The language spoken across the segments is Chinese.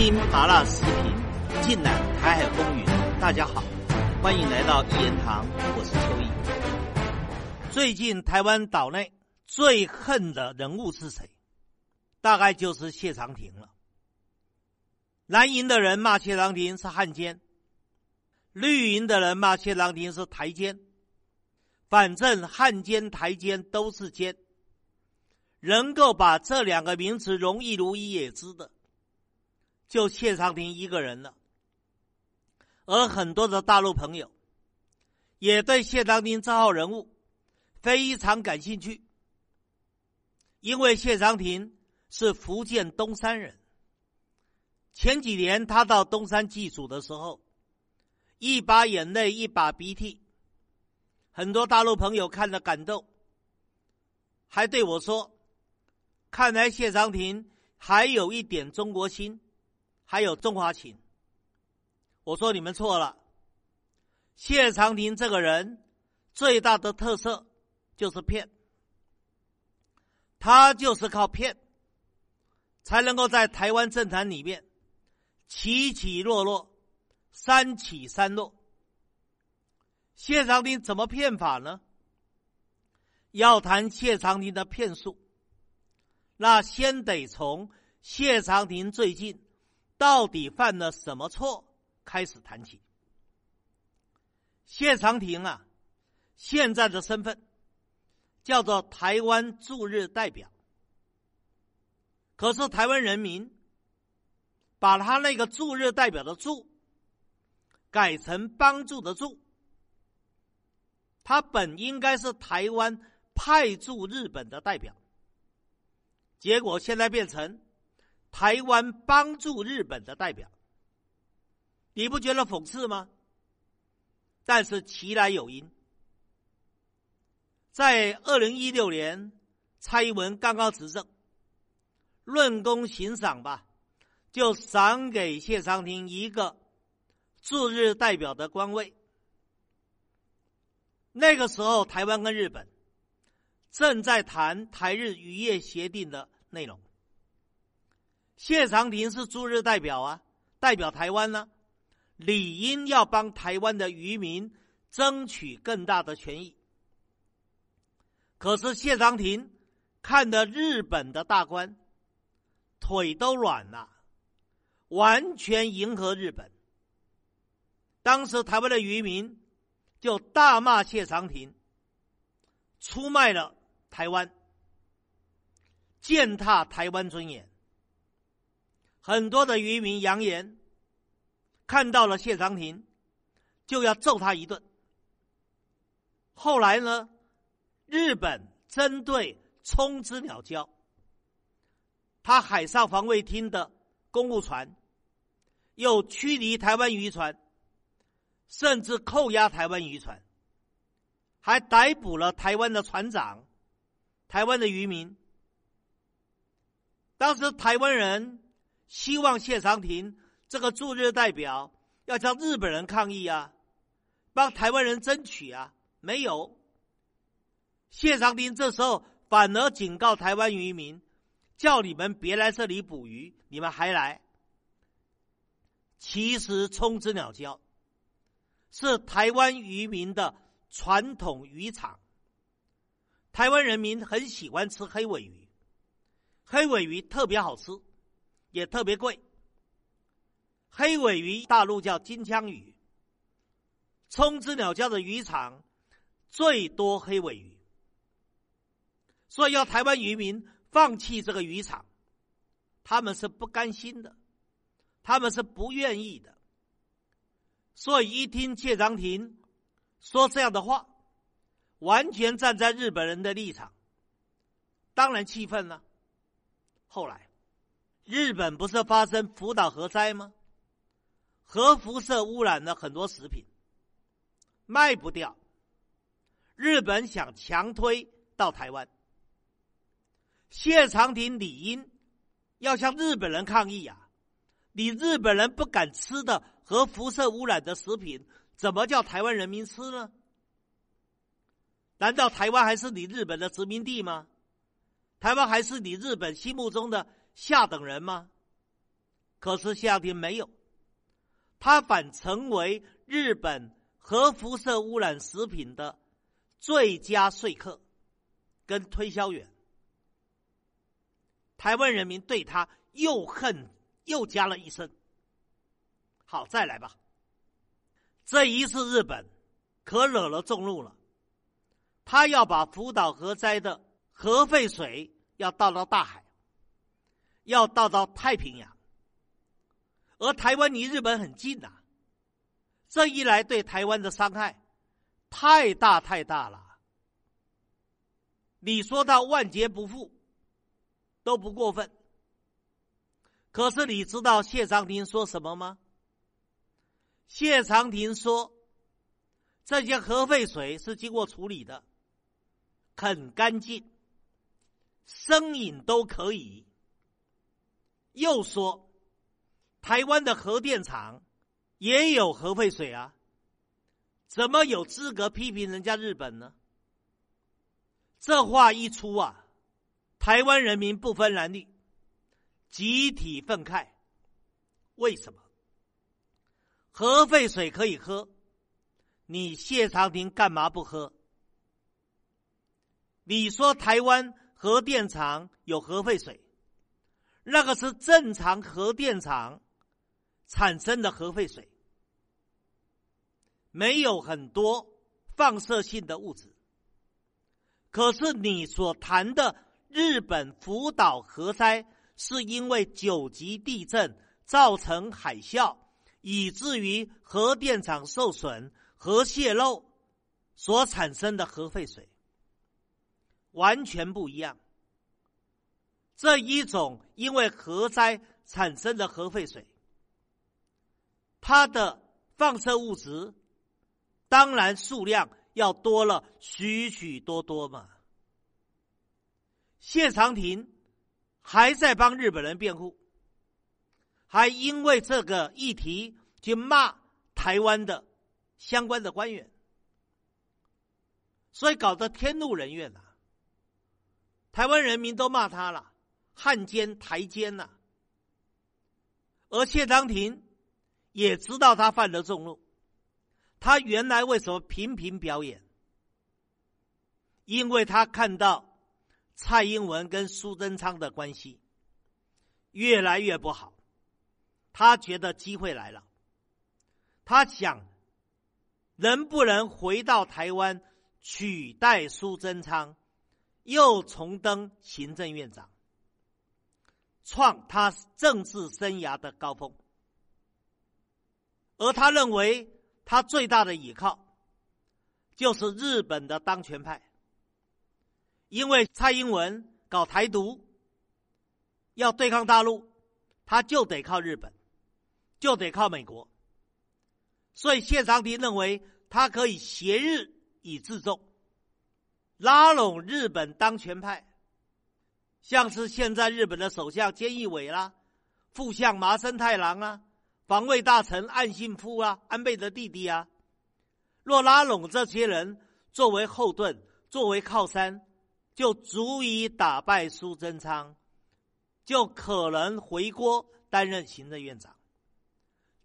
听麻辣视频，尽览台海风云。大家好，欢迎来到一言堂，我是秋意。最近台湾岛内最恨的人物是谁？大概就是谢长廷了。蓝营的人骂谢长廷是汉奸，绿营的人骂谢长廷是台奸。反正汉奸、台奸都是奸。能够把这两个名词容易如一也知的，就谢长廷一个人了。而很多的大陆朋友也对谢长廷这号人物非常感兴趣，因为谢长廷是福建东山人。前几年他到东山祭祖的时候，一把眼泪一把鼻涕，很多大陆朋友看了感动，还对我说。看来谢长廷还有一点中国心，还有中华情。我说你们错了。谢长廷这个人最大的特色就是骗，他就是靠骗才能够在台湾政坛里面起起落落，三起三落。谢长廷怎么骗法呢？要谈谢长廷的骗术。那先得从谢长廷最近到底犯了什么错开始谈起。谢长廷啊，现在的身份叫做台湾驻日代表，可是台湾人民把他那个驻日代表的“驻”改成帮助的“助”，他本应该是台湾派驻日本的代表。结果现在变成台湾帮助日本的代表，你不觉得讽刺吗？但是其来有因，在二零一六年蔡英文刚刚执政，论功行赏吧，就赏给谢长廷一个驻日代表的官位。那个时候，台湾跟日本。正在谈台日渔业协定的内容。谢长廷是驻日代表啊，代表台湾呢，理应要帮台湾的渔民争取更大的权益。可是谢长廷看的日本的大官，腿都软了，完全迎合日本。当时台湾的渔民就大骂谢长廷，出卖了。台湾践踏台湾尊严，很多的渔民扬言，看到了谢长廷就要揍他一顿。后来呢，日本针对冲之鸟礁，他海上防卫厅的公务船又驱离台湾渔船，甚至扣押台湾渔船，还逮捕了台湾的船长。台湾的渔民，当时台湾人希望谢长廷这个驻日代表要向日本人抗议啊，帮台湾人争取啊，没有。谢长廷这时候反而警告台湾渔民，叫你们别来这里捕鱼，你们还来。其实冲之鸟礁是台湾渔民的传统渔场。台湾人民很喜欢吃黑尾鱼，黑尾鱼特别好吃，也特别贵。黑尾鱼大陆叫金枪鱼，冲之鸟礁的渔场最多黑尾鱼，所以要台湾渔民放弃这个渔场，他们是不甘心的，他们是不愿意的。所以一听谢长廷说这样的话。完全站在日本人的立场，当然气愤了。后来，日本不是发生福岛核灾吗？核辐射污染了很多食品，卖不掉。日本想强推到台湾，谢长廷理应要向日本人抗议啊！你日本人不敢吃的核辐射污染的食品，怎么叫台湾人民吃呢？难道台湾还是你日本的殖民地吗？台湾还是你日本心目中的下等人吗？可是夏天没有，他反成为日本核辐射污染食品的最佳说客跟推销员。台湾人民对他又恨又加了一声。好，再来吧。这一次日本可惹了众怒了，他要把福岛核灾的核废水要倒到大海，要倒到太平洋，而台湾离日本很近呐，这一来对台湾的伤害太大太大了。你说到万劫不复都不过分，可是你知道谢长廷说什么吗？谢长廷说：“这些核废水是经过处理的，很干净，生饮都可以。”又说：“台湾的核电厂也有核废水啊，怎么有资格批评人家日本呢？”这话一出啊，台湾人民不分男女，集体愤慨。为什么？核废水可以喝，你谢长廷干嘛不喝？你说台湾核电厂有核废水，那个是正常核电厂产生的核废水，没有很多放射性的物质。可是你所谈的日本福岛核灾，是因为九级地震造成海啸。以至于核电厂受损、核泄漏所产生的核废水完全不一样。这一种因为核灾产生的核废水，它的放射物质当然数量要多了许许多多嘛。谢长廷还在帮日本人辩护。还因为这个议题去骂台湾的相关的官员，所以搞得天怒人怨呐。台湾人民都骂他了，汉奸台奸呐。而谢长廷也知道他犯了众怒，他原来为什么频频表演？因为他看到蔡英文跟苏贞昌的关系越来越不好。他觉得机会来了，他想能不能回到台湾取代苏贞昌，又重登行政院长，创他政治生涯的高峰。而他认为他最大的依靠就是日本的当权派，因为蔡英文搞台独，要对抗大陆，他就得靠日本。就得靠美国，所以谢长廷认为他可以挟日以自重，拉拢日本当权派，像是现在日本的首相菅义伟啦、副相麻生太郎啊、防卫大臣岸信夫啊、安倍的弟弟啊，若拉拢这些人作为后盾、作为靠山，就足以打败苏贞昌，就可能回国担任行政院长。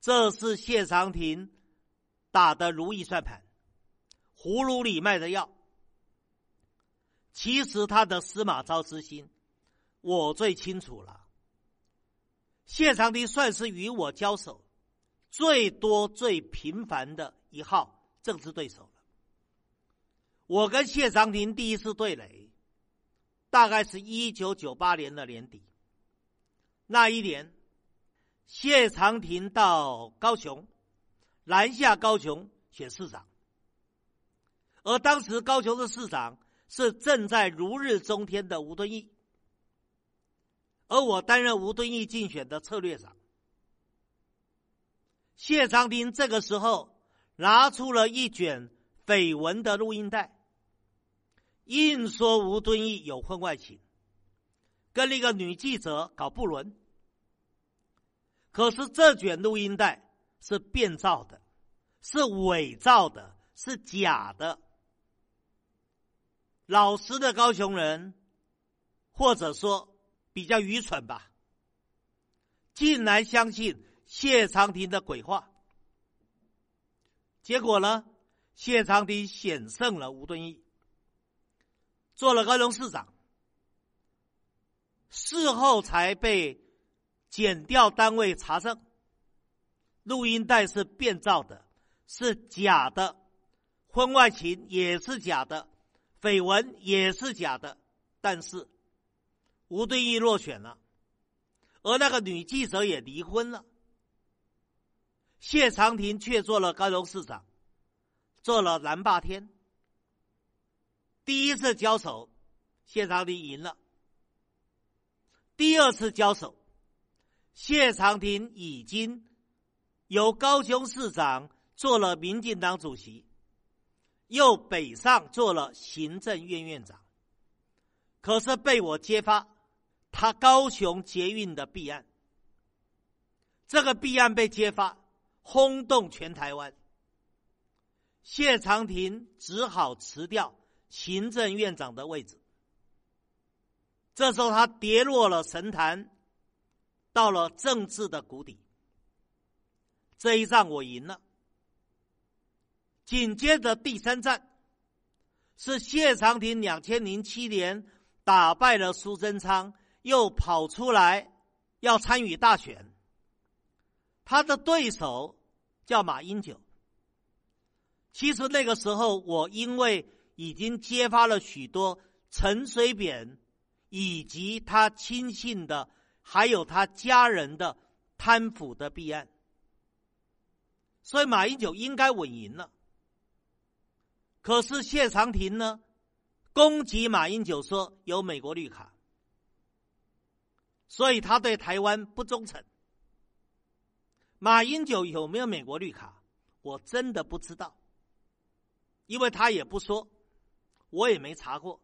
这是谢长廷打的如意算盘，葫芦里卖的药。其实他的司马昭之心，我最清楚了。谢长廷算是与我交手最多、最频繁的一号政治对手了。我跟谢长廷第一次对垒，大概是一九九八年的年底，那一年。谢长廷到高雄，南下高雄选市长，而当时高雄的市长是正在如日中天的吴敦义，而我担任吴敦义竞选的策略长。谢长廷这个时候拿出了一卷绯闻的录音带，硬说吴敦义有婚外情，跟那个女记者搞不伦。可是这卷录音带是变造的，是伪造的，是假的。老实的高雄人，或者说比较愚蠢吧，竟然相信谢长廷的鬼话。结果呢，谢长廷险胜了吴敦义，做了高雄市长。事后才被检调单位查证，录音带是变造的，是假的，婚外情也是假的，绯闻也是假的。但是吴敦义落选了，而那个女记者也离婚了，谢长廷却做了高雄市长，做了蓝霸天。第一次交手，谢长廷赢了。第二次交手，谢长廷已经由高雄市长做了民进党主席，又北上做了行政院院长。可是被我揭发他高雄捷运的弊案，这个弊案被揭发，轰动全台湾。谢长廷只好辞掉行政院长的位置。这时候，他跌落了神坛，到了政治的谷底。这一仗我赢了。紧接着第三战，是谢长廷两千零七年打败了苏贞昌，又跑出来要参与大选。他的对手叫马英九。其实那个时候，我因为已经揭发了许多陈水扁。以及他亲信的，还有他家人的贪腐的弊案，所以马英九应该稳赢了。可是谢长廷呢，攻击马英九说有美国绿卡，所以他对台湾不忠诚。马英九有没有美国绿卡，我真的不知道，因为他也不说，我也没查过。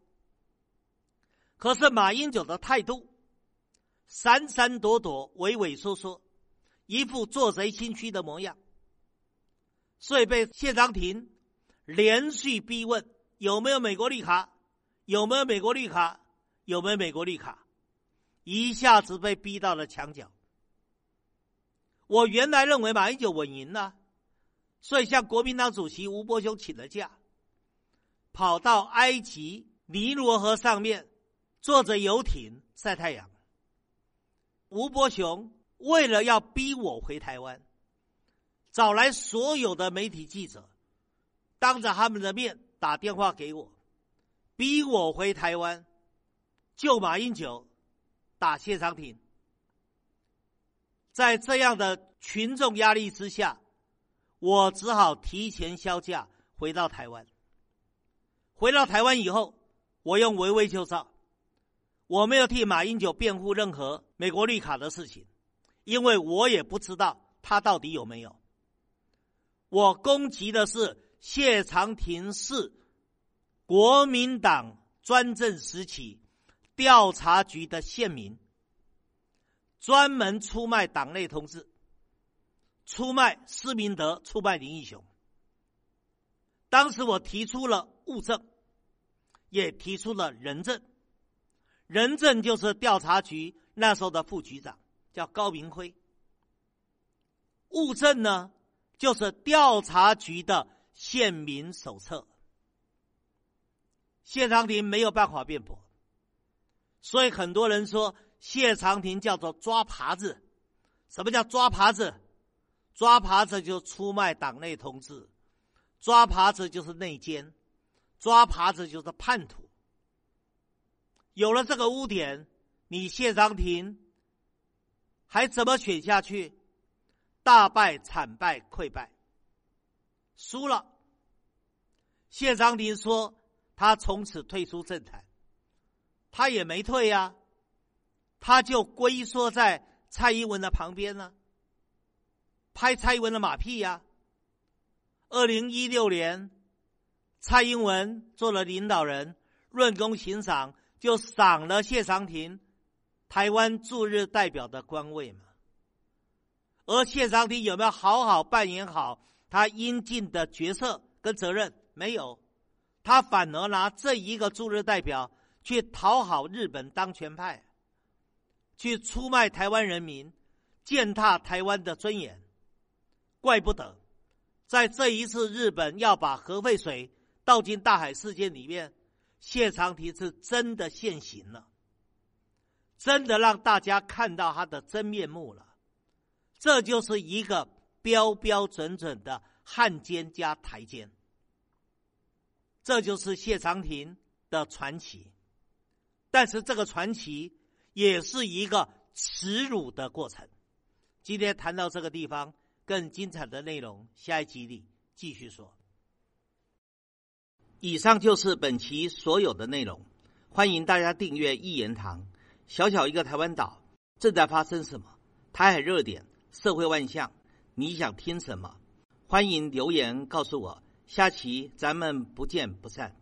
可是马英九的态度，闪闪躲躲、畏畏缩缩，一副做贼心虚的模样，所以被谢长廷连续逼问有没有美国绿卡，有没有美国绿卡，有没有美国绿卡，一下子被逼到了墙角。我原来认为马英九稳赢了，所以向国民党主席吴伯雄请了假，跑到埃及尼罗河上面。坐着游艇晒太阳。吴伯雄为了要逼我回台湾，找来所有的媒体记者，当着他们的面打电话给我，逼我回台湾救马英九，打谢长廷。在这样的群众压力之下，我只好提前销假回到台湾。回到台湾以后，我用围魏救赵。我没有替马英九辩护任何美国绿卡的事情，因为我也不知道他到底有没有。我攻击的是谢长廷是国民党专政时期调查局的县民，专门出卖党内同志，出卖施明德，出卖林义雄。当时我提出了物证，也提出了人证。人证就是调查局那时候的副局长，叫高明辉。物证呢，就是调查局的县民手册。谢长廷没有办法辩驳，所以很多人说谢长廷叫做抓耙子。什么叫抓耙子？抓耙子就出卖党内同志，抓耙子就是内奸，抓耙子就是叛徒。有了这个污点，你谢长廷还怎么选下去？大败、惨败、溃败，输了。谢长廷说他从此退出政坛，他也没退呀，他就龟缩在蔡英文的旁边呢，拍蔡英文的马屁呀。二零一六年，蔡英文做了领导人，论功行赏。就赏了谢长廷台湾驻日代表的官位嘛，而谢长廷有没有好好扮演好他应尽的角色跟责任？没有，他反而拿这一个驻日代表去讨好日本当权派，去出卖台湾人民，践踏台湾的尊严。怪不得，在这一次日本要把核废水倒进大海事件里面，谢长廷是真的现行了，真的让大家看到他的真面目了。这就是一个标标准准的汉奸加台奸，这就是谢长廷的传奇。但是这个传奇也是一个耻辱的过程。今天谈到这个地方。更精彩的内容，下一集里继续说。以上就是本期所有的内容，欢迎大家订阅一言堂。小小一个台湾岛，正在发生什么？台海热点，社会万象，你想听什么？欢迎留言告诉我。下期咱们不见不散。